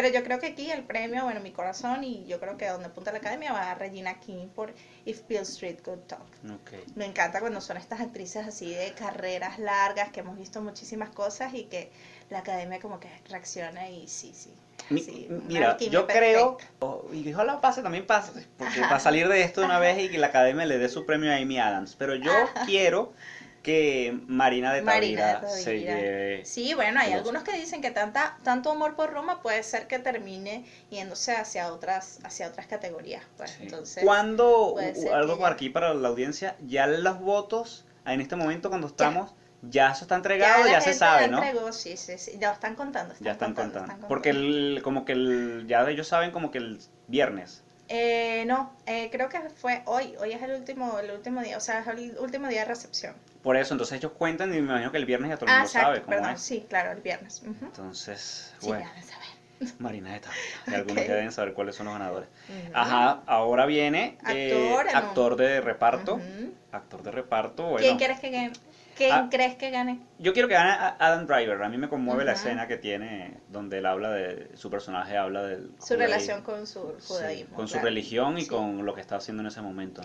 Pero yo creo que aquí el premio, bueno, mi corazón y yo creo que donde apunta la academia va a Regina King por If Bill Street Could Talk. ok. Me encanta cuando son estas actrices así de carreras largas, que hemos visto muchísimas cosas y que la academia como que reacciona y sí, sí. Sí, mira, yo creo, perfecta. oh, y ojalá pase, también pase, porque para salir de esto de una vez y que la academia le dé su premio a Amy Adams. Pero yo quiero que Marina de Marina de Tavira se lleve. Sí, bueno, hay Los- algunos que dicen que tanta, tanto amor por Roma puede ser que termine yéndose hacia otras, hacia otras categorías. Pues, Sí. entonces, Cuando, algo que por ya- aquí para la audiencia, ya los votos, en este momento cuando estamos, ya, eso está ya, entregado, ya, se sabe, ya ¿no? entregó, sí, sí, sí, ya están contando. Ya están contando. están Porque el, como que el, ya ellos saben como que el viernes. Eh, no, eh, creo que fue hoy, hoy es el último, el último día, o sea, es el último día de recepción. Por eso, entonces ellos cuentan y me imagino que el viernes ya todo el Ah, mundo sabe exacto, cómo perdón, es. sí, claro, el viernes. Entonces, Sí, bueno, ya deben saber. Marina de Tavira. Y algunos ya deben saber cuáles son los ganadores. Ajá, ahora viene eh, Actor de reparto. Actor de reparto, bueno. ¿Quién crees que gane? ¿Quién Ah. crees que gane? Yo quiero que gane a Adam Driver. A mí me conmueve la escena que tiene donde él habla de su personaje habla del Su judaísmo. relación con su Sí, con su religión y Sí. con lo que está haciendo en ese momento.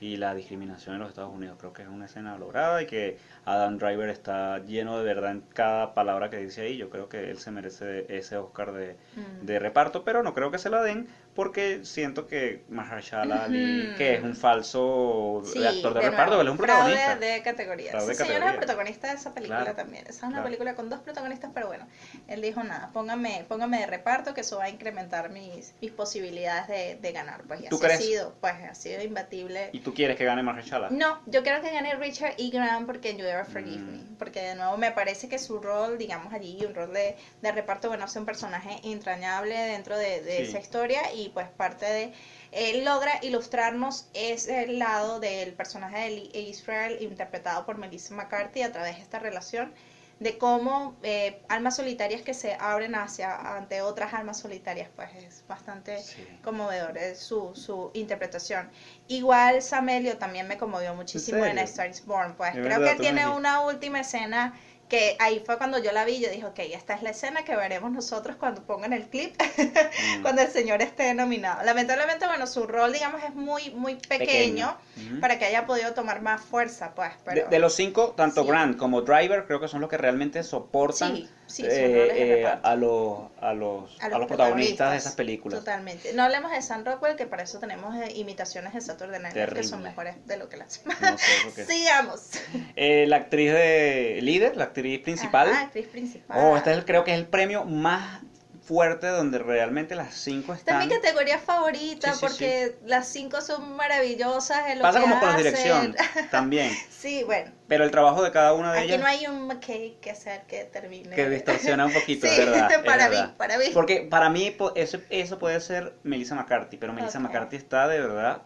Y la discriminación en los Estados Unidos. Creo que es una escena lograda y que Adam Driver está lleno de verdad en cada palabra que dice ahí. Yo creo que él se merece ese Oscar de, Mm. de reparto, pero no creo que se lo den porque siento que Mahershala Ali, que es un falso Sí, actor de, de reparto, él es un fraude protagonista. de categoría. Fraude de señor es el protagonista de esa película Claro, también. Esa es una claro. película con dos protagonistas, pero bueno, él dijo nada, póngame, póngame de reparto que eso va a incrementar mis, mis posibilidades de, de ganar. Pues y ¿Tú así crees? ha sido, pues ha sido imbatible. ¿Y tú quieres que gane Mahershala? No, yo quiero que gane Richard E. Grant porque You Ever Forgive Mm. Me. Porque de nuevo me parece que su rol, digamos allí, un rol de, de reparto, bueno, es un personaje entrañable dentro de, de Sí. esa historia y pues parte de... Él logra ilustrarnos ese lado del personaje de Israel interpretado por Melissa McCarthy a través de esta relación de cómo eh, almas solitarias que se abren hacia ante otras almas solitarias, pues es bastante Sí. conmovedor es su, su interpretación. Igual Samelio también me conmovió muchísimo en? A Star is Born, pues Es creo verdad, que tiene una última escena que ahí fue cuando yo la vi, yo dije, ok, esta es la escena que veremos nosotros cuando pongan el clip, Mm. cuando el señor esté nominado. Lamentablemente, bueno, su rol, digamos, es muy, muy pequeño, para que haya podido tomar más fuerza, pues, De, pero... de los cinco, tanto Sí. Grant como Driver creo que son los que realmente soportan Sí, sí, son eh, eh, a, los, a, los, a los protagonistas de esas películas. Totalmente. No hablemos de Sam Rockwell, que para eso tenemos eh, imitaciones de Saturday Night que son mejores de lo que las No sé. Sigamos. La actriz de líder, la actriz principal. Actriz principal. Oh, este es el- creo que es el premio más fuerte donde realmente las cinco Esta están. es mi categoría favorita Sí, sí, porque las cinco son maravillosas en lo Pasa que como con la hacen. dirección también. Sí, bueno. Pero el trabajo de cada una de Aquí ellas no hay un McKay que hacer que termine. que distorsiona un poquito, es verdad. es para mí, verdad. para mí. Porque para mí eso, eso puede ser Melissa McCarthy, pero Melissa. McCarthy está de verdad.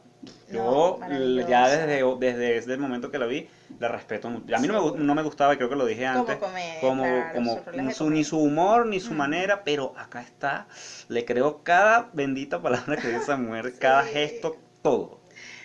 Yo ya desde, desde ese momento que la vi, la respeto mucho. A mí no, me, no me gustaba, creo que lo dije Como antes, comedia, como, claro, como su- ni su humor, ni su manera, pero acá está, le creo cada bendita palabra que dice esa mujer, cada gesto, todo.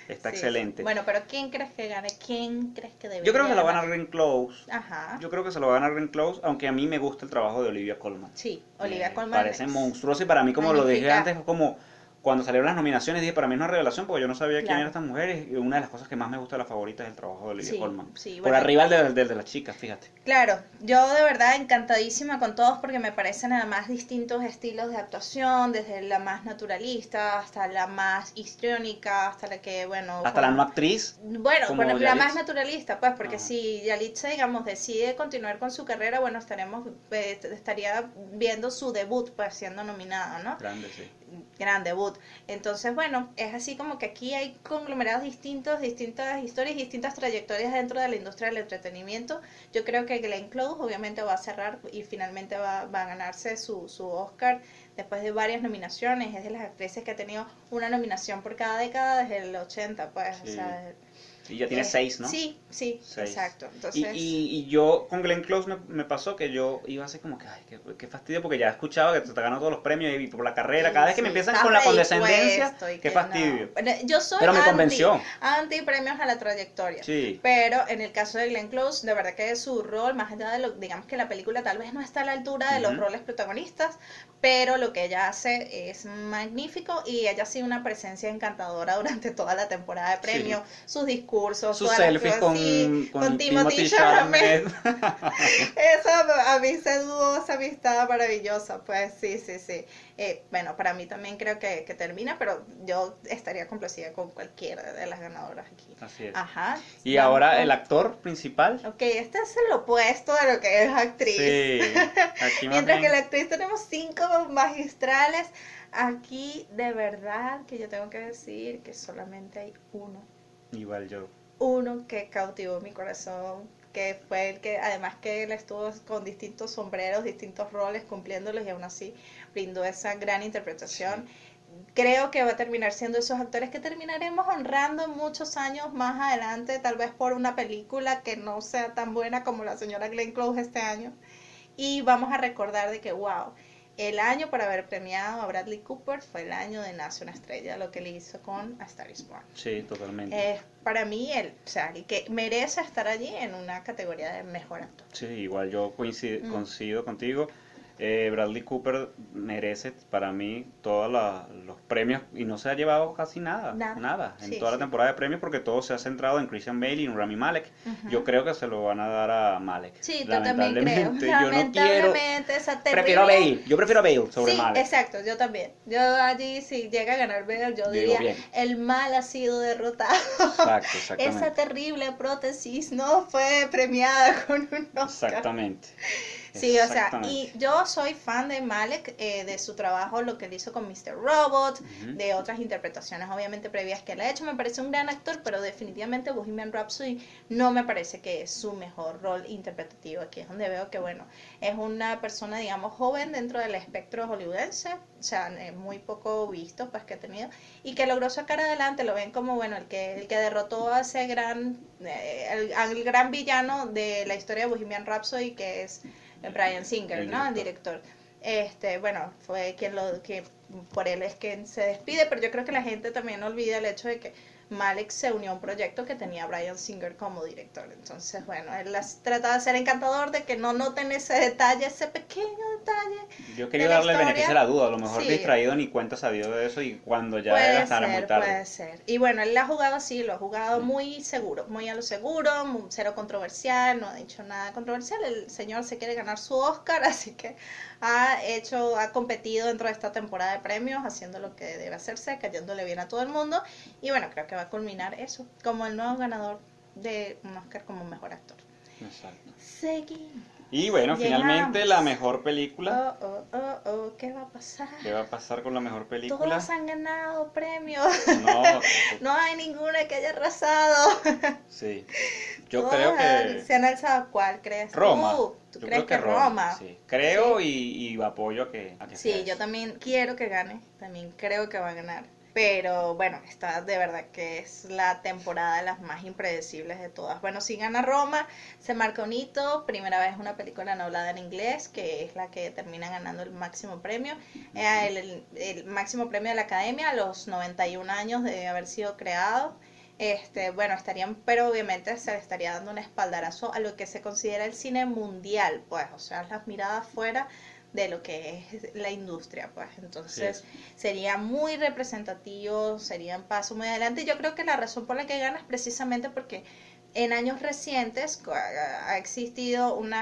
Está Sí, excelente. Bueno, pero ¿quién crees que gane? ¿Quién crees que debe Yo creo que se lo van a Glenn Close. Ajá. Yo creo que se lo va a ganar Glenn Close, aunque a mí me gusta el trabajo de Olivia Colman. Sí, Olivia Me Colman. Parece es- monstruoso y para mí, como lo dije antes, es como cuando salieron las nominaciones dije, para mí es una revelación porque yo no sabía quién Claro. eran estas mujeres y una de las cosas que más me gusta de la favorita es el trabajo de Olivia Sí, Colman. sí, Por bueno. arriba del de, de las chicas, fíjate. Claro, yo de verdad encantadísima con todos porque me parecen además distintos estilos de actuación, desde la más naturalista hasta la más histriónica, hasta la que, bueno... Hasta la no actriz. Bueno, como bueno, la más naturalista, pues, porque si Yalitza, digamos, decide continuar con su carrera, bueno, estaremos, eh, estaría viendo su debut, pues, siendo nominada, ¿no? Grande, sí. Gran debut. Entonces, bueno, es así como que aquí hay conglomerados distintos, distintas historias, distintas trayectorias dentro de la industria del entretenimiento. Yo creo que Glenn Close obviamente va a cerrar y finalmente va, va a ganarse su, su Oscar después de varias nominaciones. Es de las actrices que ha tenido una nominación por cada década desde el 80, pues. O sea, Y ya tiene eh, seis, ¿no? Sí, sí, Seis. exacto. Y, Entonces, y, y yo con Glenn Close me, me pasó que yo iba así como que, ay, qué, qué fastidio, porque ya he escuchado que te ganó todos los premios y por la carrera, cada vez que me sí, empiezan con la condescendencia, qué que fastidio. no. Bueno, Yo soy Pero me anti- convenció. anti premios a la trayectoria. Sí. Pero en el caso de Glenn Close, de verdad que su rol, más allá de lo, digamos que la película tal vez no está a la altura de los roles protagonistas, pero lo que ella hace es magnífico y ella ha sido una presencia encantadora durante toda la temporada de Sí. premios, sus discursos, Sus todas las selfies con, sí, con, Timothy Chalamet. Eso a mí se dudó esa amistad maravillosa, pues sí, sí, sí. Eh, bueno, para mí también creo que, que termina, pero yo estaría complacida con cualquiera de las ganadoras aquí. Así es. Ajá. Y Vamos ahora con- el actor principal. Ok, este es el opuesto de lo que es actriz. Sí. Aquí Mientras que la actriz tenemos cinco magistrales, aquí de verdad que yo tengo que decir que solamente hay uno. Igual yo. Uno que cautivó mi corazón, que fue el que, además que él estuvo con distintos sombreros, distintos roles, cumpliéndolos y aún así brindó esa gran interpretación. Creo que va a terminar siendo esos actores que terminaremos honrando muchos años más adelante, tal vez por una película que no sea tan buena como la señora Glenn Close este año. Y vamos a recordar de que, wow, el año para haber premiado a Bradley Cooper fue el año de Nace una estrella, lo que le hizo con A Star is Born. Sí, totalmente. Es para mí el, o sea, el que merece estar allí en una categoría de mejor actor. Sí, igual yo coincido, Mm. coincido contigo. Eh, Bradley Cooper merece para mí todos los premios y no se ha llevado casi nada, Nada. en Sí, toda la temporada de premios porque todo se ha centrado en Christian Bale y en Rami Malek. Yo creo que se lo van a dar a Malek. Sí, yo también creo. Lamentablemente, yo no quiero. Lamentablemente. Prefiero a Bale, yo prefiero a Bale sobre sí, Malek. exacto, yo también. Yo allí, si llega a ganar Bale, yo diría, bien. el mal ha sido derrotado. Exacto, exactamente. Esa terrible prótesis no fue premiada con un Oscar. Exactamente. Sí, o sea, y yo soy fan de Malek, eh, de su trabajo, lo que él hizo con Mr. Robot, de otras interpretaciones obviamente previas que él ha hecho. Me parece un gran actor, pero definitivamente Bohemian Rhapsody no me parece que es su mejor rol interpretativo. Aquí es donde veo que, bueno, es una persona, digamos, joven dentro del espectro hollywoodense, o sea, eh, muy poco visto, pues, que ha tenido, y que logró sacar adelante, lo ven como, bueno, el que, el que derrotó a ese gran, eh, el, al gran villano de la historia de Bohemian Rhapsody, que es Brian Singer, El ¿no? El director. Este, bueno, fue quien lo que por él es quien se despide, pero yo creo que la gente también olvida el hecho de que Malek se unió a un proyecto que tenía a Brian Singer como director. Entonces, bueno, él las trata de ser encantador, de que no noten ese detalle, ese pequeño detalle. Yo quería darle el beneficio de la historia. duda, a lo mejor Sí. distraído ni cuenta dio de eso y cuando ya puede era estar muy tarde. puede ser. Y bueno, él la ha jugado así, lo ha jugado Sí. muy seguro, muy a lo seguro, mu- cero controversial, no ha dicho nada controversial. El señor se quiere ganar su Oscar, así que ha hecho, ha competido dentro de esta temporada de premios, haciendo lo que debe hacerse, cayéndole bien a todo el mundo. Y bueno, creo que va a culminar eso, como el nuevo ganador de un Oscar como mejor actor. Exacto. Seguimos. Y bueno, Llegamos. finalmente la mejor película. Oh, oh, oh, oh, ¿qué va a pasar? ¿Qué va a pasar con la mejor película? Todos han ganado premios. No, No hay ninguna que haya arrasado. sí. Yo Todas creo que se han alzado. ¿Cuál crees? Roma. tú? ¿Tú Yo crees creo que, Roma? Sí. Creo y, y apoyo a que, a que Sí, yo también quiero que gane. También creo que va a ganar. Pero bueno, esta de verdad que es la temporada de las más impredecibles de todas. Bueno, si gana Roma, se marca un hito. Primera vez una película no hablada en inglés, que es la que termina ganando el máximo premio. Eh, el, máximo premio de la academia a los 91 años de haber sido creado. Este, bueno, estarían, pero obviamente se le estaría dando un espaldarazo a lo que se considera el cine mundial, pues, o sea, las miradas fuera de lo que es la industria, pues. Entonces, sería muy representativo, sería un paso muy adelante. Yo creo que la razón por la que gana es precisamente porque en años recientes ha existido un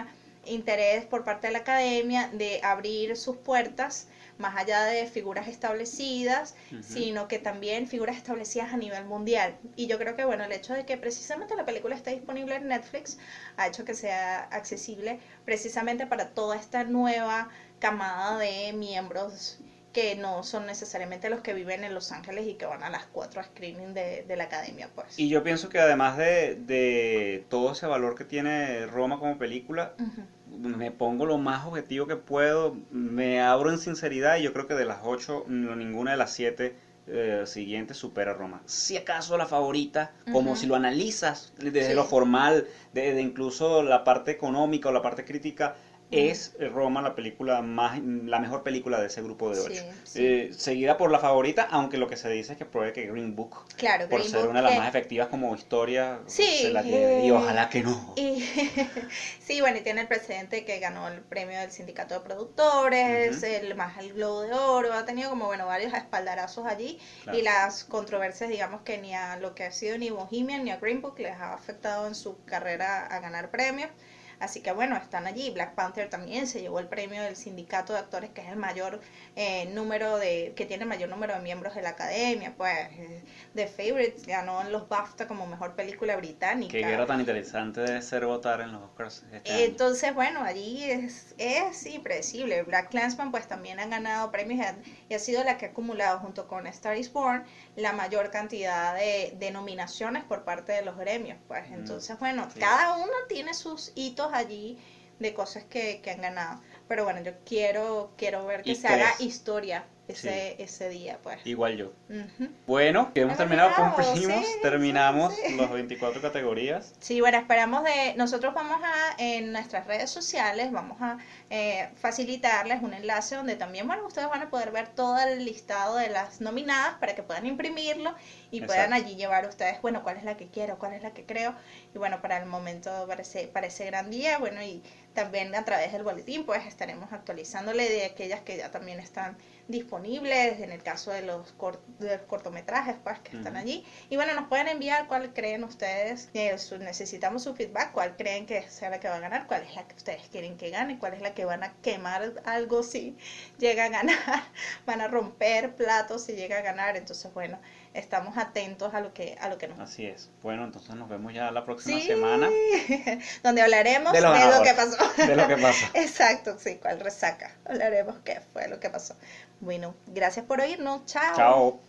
interés por parte de la academia de abrir sus puertas más allá de figuras establecidas, sino que también figuras establecidas a nivel mundial. Y yo creo que, bueno, el hecho de que precisamente la película esté disponible en Netflix ha hecho que sea accesible precisamente para toda esta nueva camada de miembros que no son necesariamente los que viven en Los Ángeles y que van a las cuatro screenings de, de la academia, pues. Y yo pienso que además de, de, todo ese valor que tiene Roma como película, me pongo lo más objetivo que puedo, me abro en sinceridad y yo creo que de las ocho, ninguna de las siete eh, siguientes supera Roma. Si acaso la favorita, como si lo analizas desde lo formal, de incluso la parte económica o la parte crítica, es Roma la película más la mejor película de ese grupo de ocho. eh, seguida por la favorita aunque lo que se dice es que pruebe que Green Book por ser una de las más efectivas como historia se la lleve y ojalá que no. sí bueno y tiene el presidente que ganó el premio del sindicato de productores el más el globo de oro ha tenido como bueno varios espaldarazos allí y las controversias digamos que ni a lo que ha sido ni Bohemian ni a Green Book les ha afectado en su carrera a ganar premios Así que bueno, están allí. Black Panther también se llevó el premio del sindicato de actores, que es el mayor eh, número de, que tiene el mayor número de miembros de la academia. Pues The Favorites ganó en los BAFTA como mejor película británica. Qué guerra tan interesante de ser votar en los Oscars. Este Entonces, bueno, allí es, es impredecible. Black Clansman pues también han ganado premios y ha, sido la que ha acumulado junto con Star is Born la mayor cantidad de, de nominaciones por parte de los gremios. Pues mm, entonces, bueno, cada uno tiene sus hitos allí de cosas que, que han ganado. Pero bueno, yo quiero, quiero ver que se haga historia ese, ese día, pues. Igual yo. Bueno, que hemos terminado, cumplimos, terminamos las 24 categorías. Sí, bueno, esperamos de, nosotros vamos a, en nuestras redes sociales, vamos a eh, facilitarles un enlace donde también, bueno, ustedes van a poder ver todo el listado de las nominadas para que puedan imprimirlo y puedan allí llevar ustedes, bueno, cuál es la que quiero, cuál es la que creo. Y bueno, para el momento parece, parece gran día, bueno, y también a través del boletín, pues estaremos actualizándole de aquellas que ya también están disponibles, en el caso de los, cortometrajes pues que están allí. Y bueno, nos pueden enviar cuál creen ustedes, necesitamos su feedback, cuál creen que sea la que va a ganar, cuál es la que ustedes quieren que gane, cuál es la que van a quemar algo si llega a ganar, van a romper platos si llega a ganar. Entonces, bueno, estamos atentos a lo que a lo que nos así es. Bueno entonces nos vemos ya la próxima semana. Donde hablaremos de, lo, que pasó. de lo que pasó exacto sí cuál resaca. Hablaremos qué fue lo que pasó. Bueno gracias por oírnos. Chao. Chao